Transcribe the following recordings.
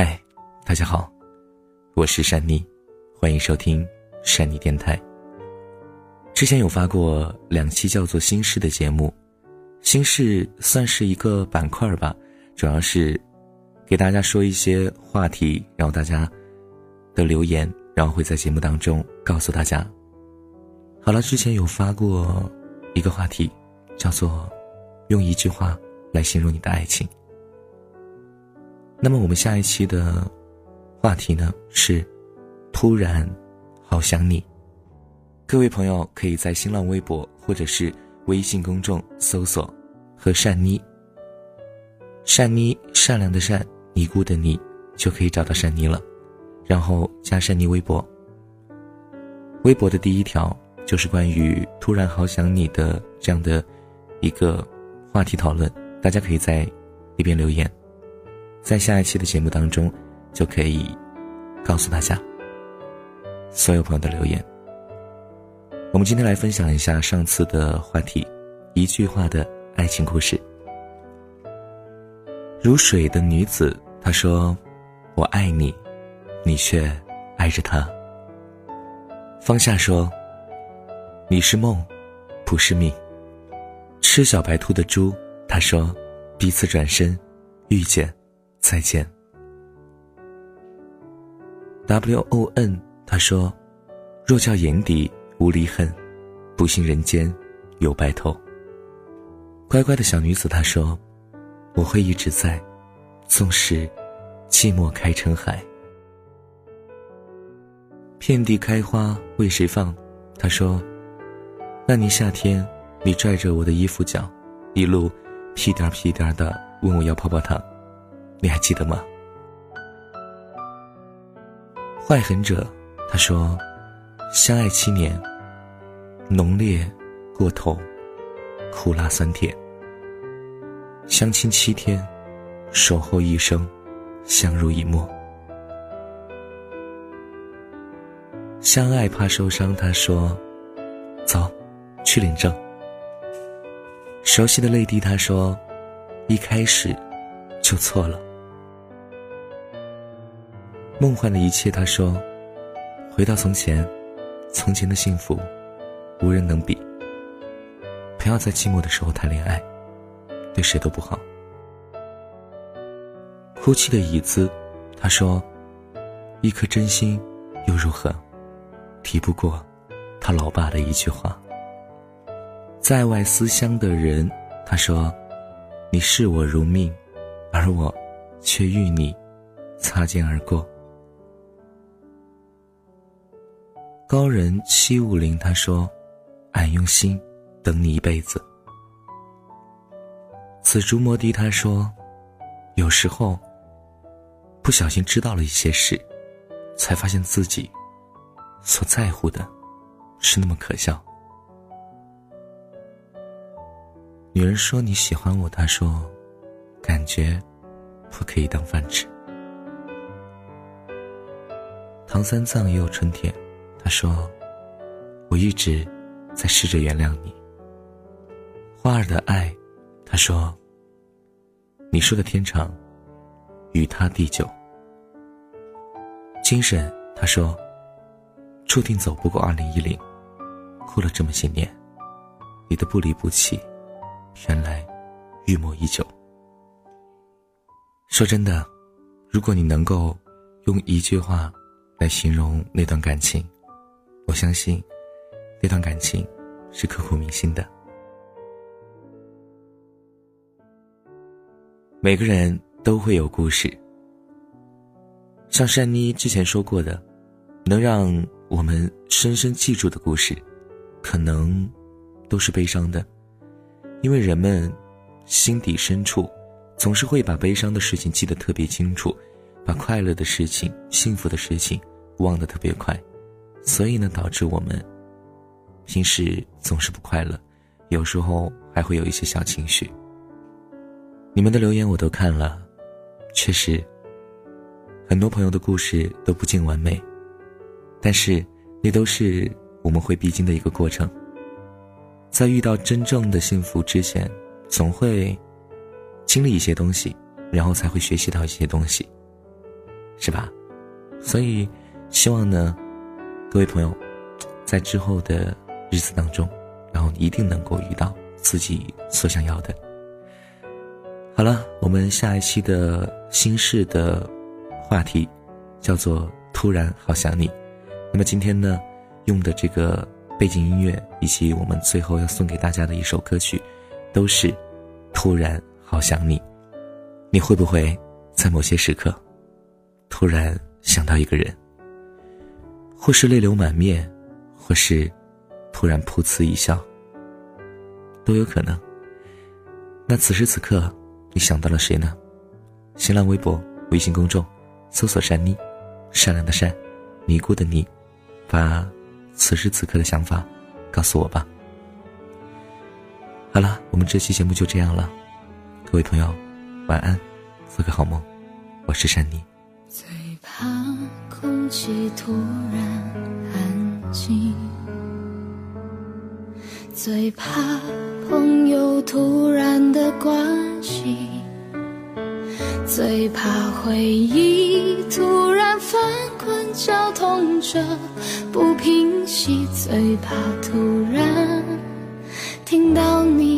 嗨，大家好，我是珊妮，欢迎收听珊妮电台。之前有发过两期叫做《心事》的节目，《心事》算是一个板块吧，主要是给大家说一些话题，然后大家的留言，然后会在节目当中告诉大家。好了，之前有发过一个话题，叫做“用一句话来形容你的爱情”。那么我们下一期的话题呢是“突然好想你”。各位朋友可以在新浪微博或者是微信公众搜索“和善妮”，善妮善良的善，尼姑的尼，就可以找到善妮了。然后加善妮微博。微博的第一条就是关于“突然好想你”的这样的一个话题讨论，大家可以在里边留言，在下一期的节目当中就可以告诉大家所有朋友的留言。我们今天来分享一下上次的话题，一句话的爱情故事。如水的女子，她说：“我爱你，你却爱着他。”方夏说：“你是梦，不是命。”吃小白兔的猪，他说：“彼此转身，遇见，再见。”W O N，他说：“若叫眼底。”无离恨，不信人间有白头。乖乖的小女子，她说：“我会一直在，纵使寂寞开成海。”遍地开花为谁放？她说：“那年夏天，你拽着我的衣服角，一路屁颠屁颠的问我要泡泡糖，你还记得吗？”坏狠者，他说。相爱七年，浓烈过头，苦辣酸甜。相亲七天，守候一生，相濡以沫。相爱怕受伤，他说：“走，去领证。”熟悉的泪滴，他说：“一开始就错了。”梦幻的一切，他说：“回到从前。”从前的幸福，无人能比。不要在寂寞的时候谈恋爱，对谁都不好。哭泣的椅子，他说：“一颗真心又如何，敌不过他老爸的一句话。”在外思乡的人，他说：“你视我如命，而我却与你擦肩而过。”高人七五零他说：“俺用心等你一辈子。”紫竹摩的他说：“有时候不小心知道了一些事，才发现自己所在乎的是那么可笑。”女人说：“你喜欢我。”他说：“感觉不可以当饭吃。”唐三藏也有春天。他说：“我一直在试着原谅你。”花儿的爱，他说：“你说的天长，与他地久。”精神，他说：“注定走不过二零一零。”过了这么些年，你的不离不弃，原来预谋已久。说真的，如果你能够用一句话来形容那段感情。我相信，那段感情是刻骨铭心的。每个人都会有故事，像珊妮之前说过的，能让我们深深记住的故事，可能都是悲伤的，因为人们心底深处总是会把悲伤的事情记得特别清楚，把快乐的事情、幸福的事情忘得特别快。所以呢，导致我们平时总是不快乐，有时候还会有一些小情绪。你们的留言我都看了，确实，很多朋友的故事都不尽完美，但是那都是我们会必经的一个过程。在遇到真正的幸福之前，总会经历一些东西，然后才会学习到一些东西。是吧？所以，希望呢，各位朋友，在之后的日子当中，然后你一定能够遇到自己所想要的。好了，我们下一期的心事的话题叫做“突然好想你”。那么今天呢，用的这个背景音乐以及我们最后要送给大家的一首歌曲，都是“突然好想你”。你会不会在某些时刻，突然想到一个人，或是泪流满面，或是突然噗呲一笑，都有可能。那此时此刻。你想到了谁呢？新浪微博、微信公众搜索“善妮”，善良的善，尼姑的尼，把此时此刻的想法告诉我吧。好了，我们这期节目就这样了，各位朋友，晚安，做个好梦。我是善妮。怕空气突然安静，最怕朋友突然的关心。最怕回忆突然翻滚，绞痛着不平息；最怕突然听到你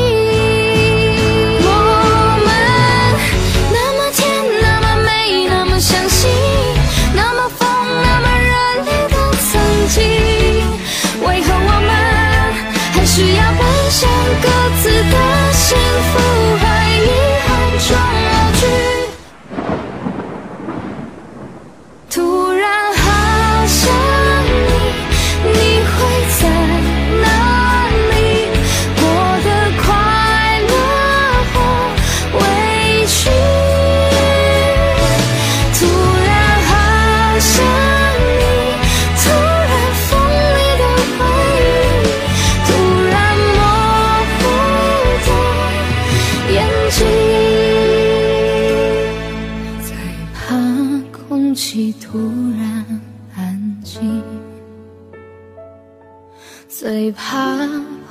最怕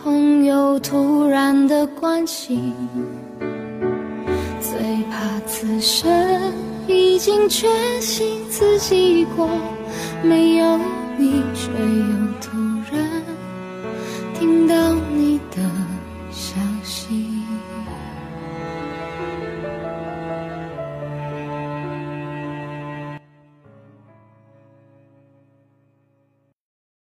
朋友突然的关心，最怕此生已经确信自己过，没有你，却又突然。